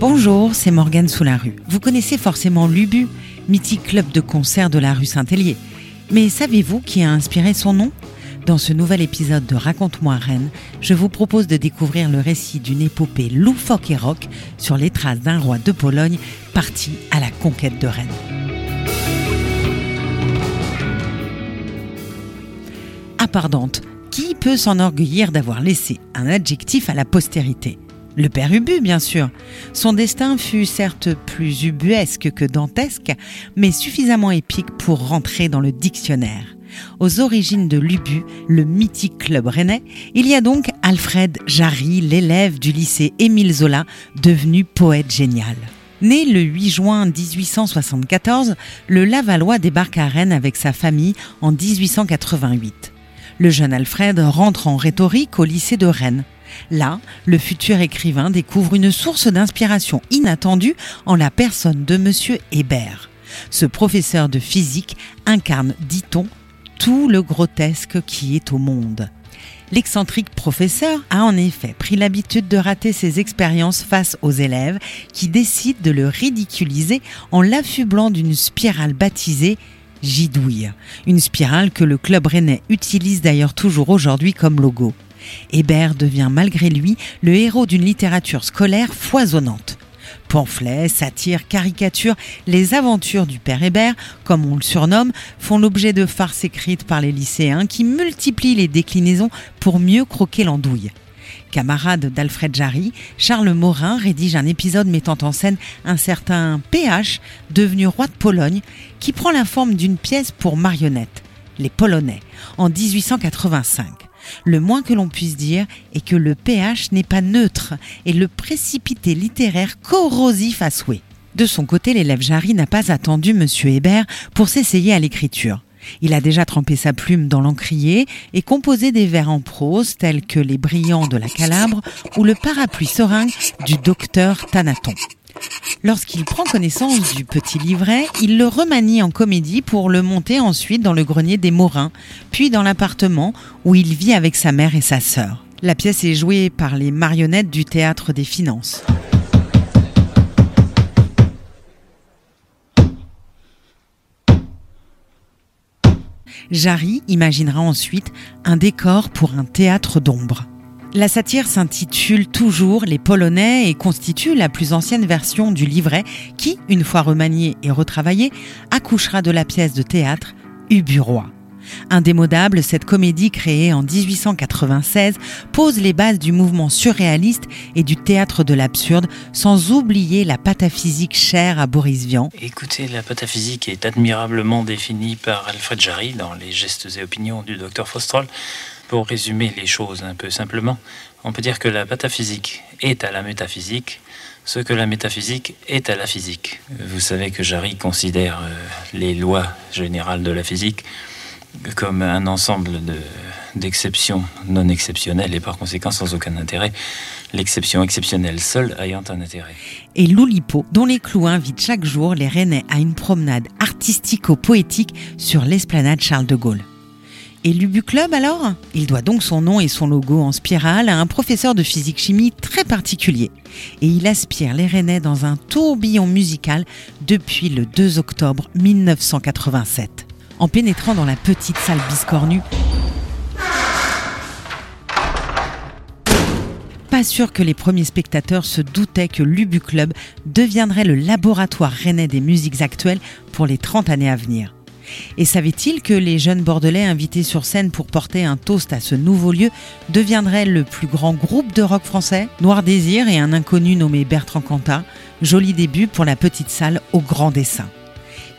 Bonjour, c'est Morgane sous la rue. Vous connaissez forcément Lubu, mythique club de concert de la rue Saint-Hélier. Mais savez-vous qui a inspiré son nom? Dans ce nouvel épisode de Raconte-moi Rennes, je vous propose de découvrir le récit d'une épopée loufoque et rock sur les traces d'un roi de Pologne parti à la conquête de Rennes. Appardante, qui peut s'enorgueillir d'avoir laissé un adjectif à la postérité le père Ubu, bien sûr. Son destin fut certes plus ubuesque que dantesque, mais suffisamment épique pour rentrer dans le dictionnaire. Aux origines de l'Ubu, le mythique club rennais, il y a donc Alfred Jarry, l'élève du lycée Émile Zola, devenu poète génial. Né le 8 juin 1874, le Lavallois débarque à Rennes avec sa famille en 1888. Le jeune Alfred rentre en rhétorique au lycée de Rennes. Là, le futur écrivain découvre une source d'inspiration inattendue en la personne de M. Hébert. Ce professeur de physique incarne, dit-on, tout le grotesque qui est au monde. L'excentrique professeur a en effet pris l'habitude de rater ses expériences face aux élèves qui décident de le ridiculiser en l'affublant d'une spirale baptisée Gidouille, une spirale que le club rennais utilise d'ailleurs toujours aujourd'hui comme logo. Hébert devient malgré lui le héros d'une littérature scolaire foisonnante. Pamphlets, satires, caricatures, les aventures du père Hébert, comme on le surnomme, font l'objet de farces écrites par les lycéens qui multiplient les déclinaisons pour mieux croquer l'andouille. Camarade d'Alfred Jarry, Charles Morin rédige un épisode mettant en scène un certain PH, devenu roi de Pologne, qui prend la forme d'une pièce pour marionnettes, les Polonais, en 1885. Le moins que l'on puisse dire est que le pH n'est pas neutre et le précipité littéraire corrosif à souhait. De son côté, l'élève Jarry n'a pas attendu M. Hébert pour s'essayer à l'écriture. Il a déjà trempé sa plume dans l'encrier et composé des vers en prose tels que Les brillants de la Calabre ou le parapluie seringue du docteur Thanaton. Lorsqu'il prend connaissance du petit livret, il le remanie en comédie pour le monter ensuite dans le grenier des Morins, puis dans l'appartement où il vit avec sa mère et sa sœur. La pièce est jouée par les marionnettes du théâtre des finances. Jarry imaginera ensuite un décor pour un théâtre d'ombre. La satire s'intitule toujours Les Polonais et constitue la plus ancienne version du livret qui, une fois remanié et retravaillé, accouchera de la pièce de théâtre Uburoi. Indémodable, cette comédie créée en 1896 pose les bases du mouvement surréaliste et du théâtre de l'absurde, sans oublier la pataphysique chère à Boris Vian. Écoutez, la pataphysique est admirablement définie par Alfred Jarry dans Les gestes et opinions du docteur Faustrol. Pour résumer les choses un peu simplement, on peut dire que la pataphysique est à la métaphysique ce que la métaphysique est à la physique. Vous savez que Jarry considère euh, les lois générales de la physique comme un ensemble d'exceptions non exceptionnelles et par conséquent sans aucun intérêt, l'exception exceptionnelle seule ayant un intérêt. Et Loulipo, dont les clous invitent chaque jour les Rennais à une promenade artistico-poétique sur l'esplanade Charles de Gaulle. Et l'Ubu Club alors? Il doit donc son nom et son logo en spirale à un professeur de physique-chimie très particulier. Et il aspire les Rennais dans un tourbillon musical depuis le 2 octobre 1987. En pénétrant dans la petite salle biscornue, pas sûr que les premiers spectateurs se doutaient que l'Ubu Club deviendrait le laboratoire rennais des musiques actuelles pour les 30 années à venir. Et savait-il que les jeunes Bordelais invités sur scène pour porter un toast à ce nouveau lieu deviendraient le plus grand groupe de rock français? Noir Désir et un inconnu nommé Bertrand Cantat, joli début pour la petite salle au grand dessin.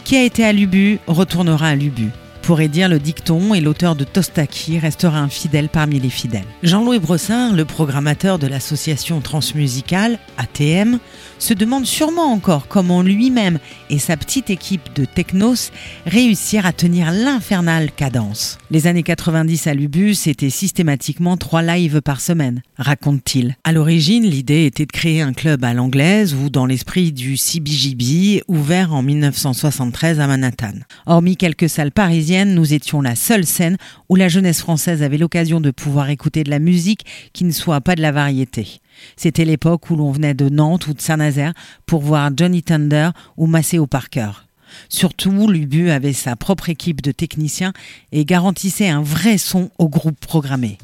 Qui a été à Lubu retournera à Lubu pourrait dire le dicton et l'auteur de Tostaki restera un fidèle parmi les fidèles. Jean-Louis Bressin, le programmateur de l'association transmusicale, ATM, se demande sûrement encore comment lui-même et sa petite équipe de technos réussirent à tenir l'infernale cadence. Les années 90 à Lubu, c'était systématiquement trois lives par semaine, raconte-t-il. À l'origine, l'idée était de créer un club à l'anglaise ou dans l'esprit du CBGB, ouvert en 1973 à Manhattan. Hormis quelques salles parisiennes, nous étions la seule scène où la jeunesse française avait l'occasion de pouvoir écouter de la musique qui ne soit pas de la variété. C'était l'époque où l'on venait de Nantes ou de Saint-Nazaire pour voir Johnny Thunder ou Maceo Parker. Surtout, Lubu avait sa propre équipe de techniciens et garantissait un vrai son au groupe programmé.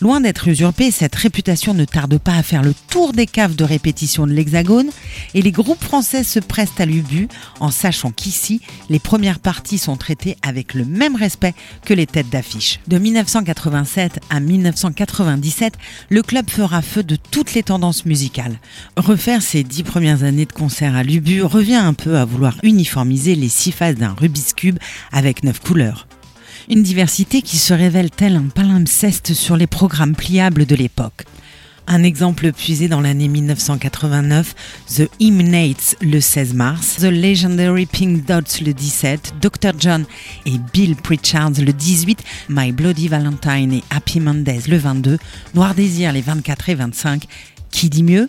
Loin d'être usurpée, cette réputation ne tarde pas à faire le tour des caves de répétition de l'Hexagone et les groupes français se pressent à l'ubu en sachant qu'ici, les premières parties sont traitées avec le même respect que les têtes d'affiche. De 1987 à 1997, le club fera feu de toutes les tendances musicales. Refaire ses dix premières années de concert à l'ubu revient un peu à vouloir uniformiser les six phases d'un Rubik's Cube avec neuf couleurs. Une diversité qui se révèle tel un palimpseste sur les programmes pliables de l'époque. Un exemple puisé dans l'année 1989, The Hymnates le 16 mars, The Legendary Pink Dots le 17, Dr. John et Bill Pritchard le 18, My Bloody Valentine et Happy Mondays le 22, Noir Désir les 24 et 25. Qui dit mieux?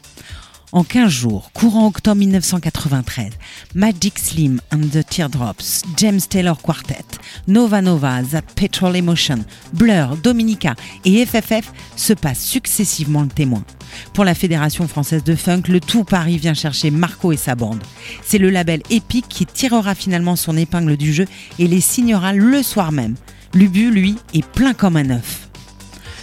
En 15 jours, courant octobre 1993, Magic Slim and the Teardrops, James Taylor Quartet, Nova Nova, That Petrol Emotion, Blur, Dominica et FFF se passent successivement le témoin. Pour la Fédération française de funk, le tout Paris vient chercher Marco et sa bande. C'est le label Epic qui tirera finalement son épingle du jeu et les signera le soir même. Lubu, lui, est plein comme un œuf.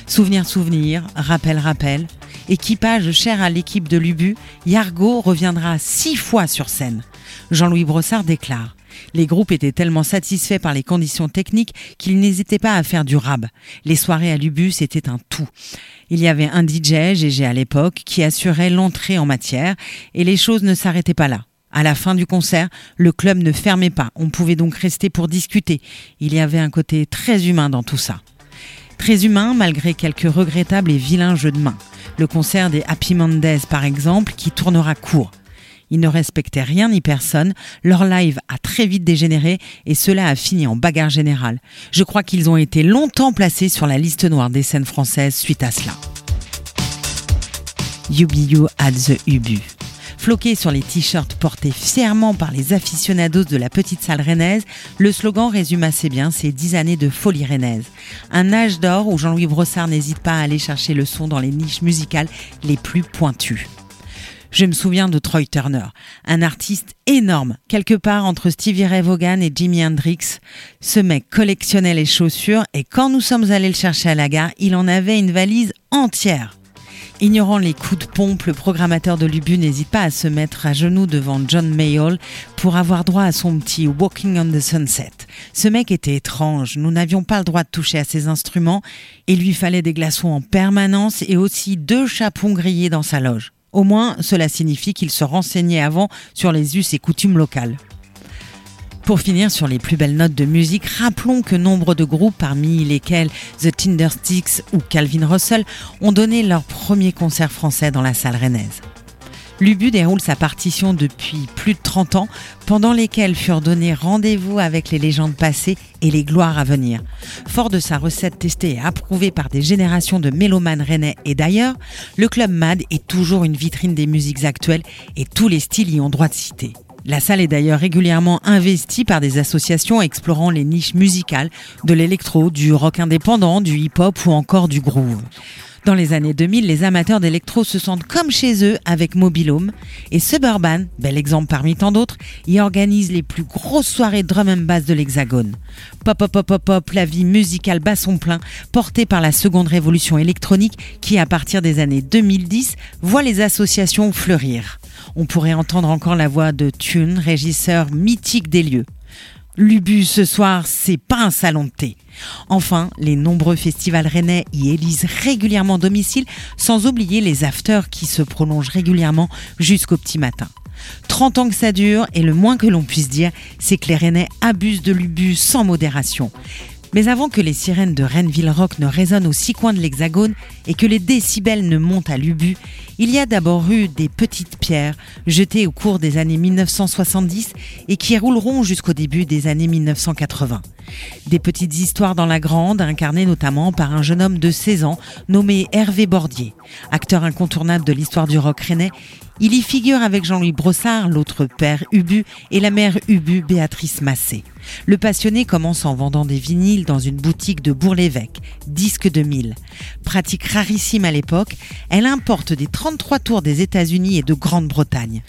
Souvenir, souvenir, rappel, rappel, Équipage cher à l'équipe de l'Ubu, Yargo reviendra six fois sur scène. Jean-Louis Brossard déclare les groupes étaient tellement satisfaits par les conditions techniques qu'ils n'hésitaient pas à faire du rab. Les soirées à l'Ubu, c'était un tout. Il y avait un DJ, GG à l'époque, qui assurait l'entrée en matière, et les choses ne s'arrêtaient pas là. À la fin du concert, le club ne fermait pas. On pouvait donc rester pour discuter. Il y avait un côté très humain dans tout ça. Très humain malgré quelques regrettables et vilains jeux de main. Le concert des Happy Mondays par exemple qui tournera court. Ils ne respectaient rien ni personne, leur live a très vite dégénéré et cela a fini en bagarre générale. Je crois qu'ils ont été longtemps placés sur la liste noire des scènes françaises suite à cela. You at the Ubu. Floqué sur les t-shirts portés fièrement par les aficionados de la petite salle rennaise, le slogan résume assez bien ces dix années de folie rennaise. Un âge d'or où Jean-Louis Brossard n'hésite pas à aller chercher le son dans les niches musicales les plus pointues. Je me souviens de Troy Turner, un artiste énorme, quelque part entre Stevie Ray Vaughan et Jimi Hendrix. Ce mec collectionnait les chaussures et quand nous sommes allés le chercher à la gare, il en avait une valise entière. Ignorant les coups de pompe, le programmateur de l'Ubu n'hésite pas à se mettre à genoux devant John Mayall pour avoir droit à son petit Walking on the Sunset. Ce mec était étrange, nous n'avions pas le droit de toucher à ses instruments, il lui fallait des glaçons en permanence et aussi deux chapons grillés dans sa loge. Au moins, cela signifie qu'il se renseignait avant sur les us et coutumes locales. Pour finir sur les plus belles notes de musique, rappelons que nombre de groupes, parmi lesquels The Tindersticks ou Calvin Russell, ont donné leur premier concert français dans la salle rennaise. L'Ubu déroule sa partition depuis plus de 30 ans, pendant lesquels furent donnés rendez-vous avec les légendes passées et les gloires à venir. Fort de sa recette testée et approuvée par des générations de mélomanes rennais et d'ailleurs, le Club MAD est toujours une vitrine des musiques actuelles et tous les styles y ont droit de citer. La salle est d'ailleurs régulièrement investie par des associations explorant les niches musicales, de l'électro, du rock indépendant, du hip-hop ou encore du groove. Dans les années 2000, les amateurs d'électro se sentent comme chez eux avec Mobilhome et Suburban, bel exemple parmi tant d'autres, y organise les plus grosses soirées drum and bass de l'Hexagone. Pop pop pop pop pop, la vie musicale bat son plein, portée par la seconde révolution électronique qui, à partir des années 2010, voit les associations fleurir. On pourrait entendre encore la voix de Thune, régisseur mythique des lieux. L'Ubu ce soir, c'est pas un salon de thé. Enfin, les nombreux festivals rennais y élisent régulièrement domicile, sans oublier les afters qui se prolongent régulièrement jusqu'au petit matin. 30 ans que ça dure, et le moins que l'on puisse dire, c'est que les Rennais abusent de l'Ubu sans modération. Mais avant que les sirènes de Renneville Rock ne résonnent aux six coins de l'Hexagone et que les décibels ne montent à l'Ubu, il y a d'abord eu des petites pierres jetées au cours des années 1970 et qui rouleront jusqu'au début des années 1980. Des petites histoires dans la grande, incarnées notamment par un jeune homme de 16 ans nommé Hervé Bordier. Acteur incontournable de l'histoire du rock rennais, il y figure avec Jean-Louis Brossard, l'autre père Ubu, et la mère Ubu, Béatrice Massé. Le passionné commence en vendant des vinyles dans une boutique de Bourg-l'Évêque, disque de mille. Pratique rarissime à l'époque, elle importe des 33 tours des États-Unis et de Grande-Bretagne.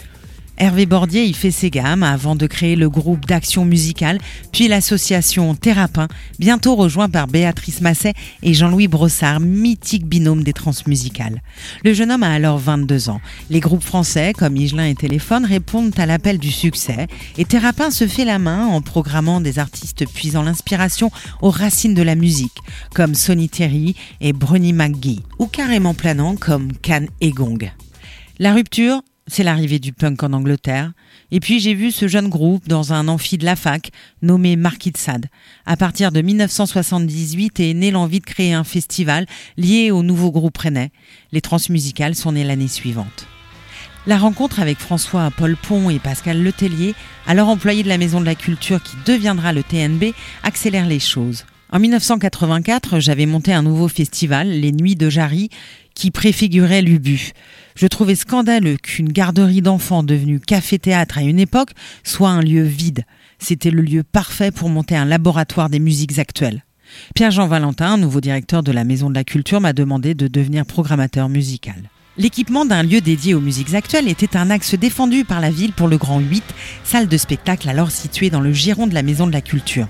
Hervé Bordier y fait ses gammes avant de créer le groupe d'action musicale, puis l'association Thérapin, bientôt rejoint par Béatrice Masset et Jean-Louis Brossard, mythique binôme des transmusicales. Le jeune homme a alors 22 ans. Les groupes français comme Igelin et Téléphone répondent à l'appel du succès et Thérapin se fait la main en programmant des artistes puisant l'inspiration aux racines de la musique, comme Sonny Terry et Bruni McGee, ou carrément planant comme Can et Gong. La rupture, c'est l'arrivée du punk en Angleterre. Et puis j'ai vu ce jeune groupe dans un amphi de la fac nommé Marquis de. À partir de 1978 est née l'envie de créer un festival lié au nouveau groupe rennais. Les transmusicales sont nées l'année suivante. La rencontre avec François Paul Pont et Pascal Letellier, alors employé de la Maison de la Culture qui deviendra le TNB, accélère les choses. En 1984, j'avais monté un nouveau festival, les Nuits de Jarry, qui préfigurait l'Ubu. Je trouvais scandaleux qu'une garderie d'enfants devenue café-théâtre à une époque soit un lieu vide. C'était le lieu parfait pour monter un laboratoire des musiques actuelles. Pierre-Jean Valentin, nouveau directeur de la Maison de la Culture, m'a demandé de devenir programmateur musical. L'équipement d'un lieu dédié aux musiques actuelles était un axe défendu par la ville pour le Grand 8, salle de spectacle alors située dans le giron de la Maison de la Culture.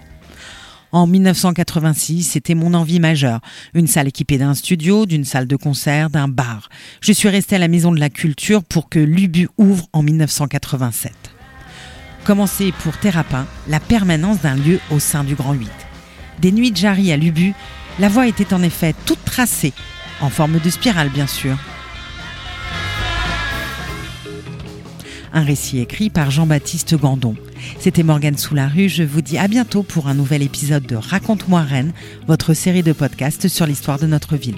En 1986, c'était mon envie majeure. Une salle équipée d'un studio, d'une salle de concert, d'un bar. Je suis restée à la Maison de la Culture pour que l'UBU ouvre en 1987. Commencer pour Thérapin la permanence d'un lieu au sein du Grand 8. Des nuits de Jarry à l'UBU, la voie était en effet toute tracée, en forme de spirale bien sûr. Un récit écrit par Jean-Baptiste Gandon. C'était Morgane Rue. Je vous dis à bientôt pour un nouvel épisode de Raconte-moi Rennes, votre série de podcasts sur l'histoire de notre ville.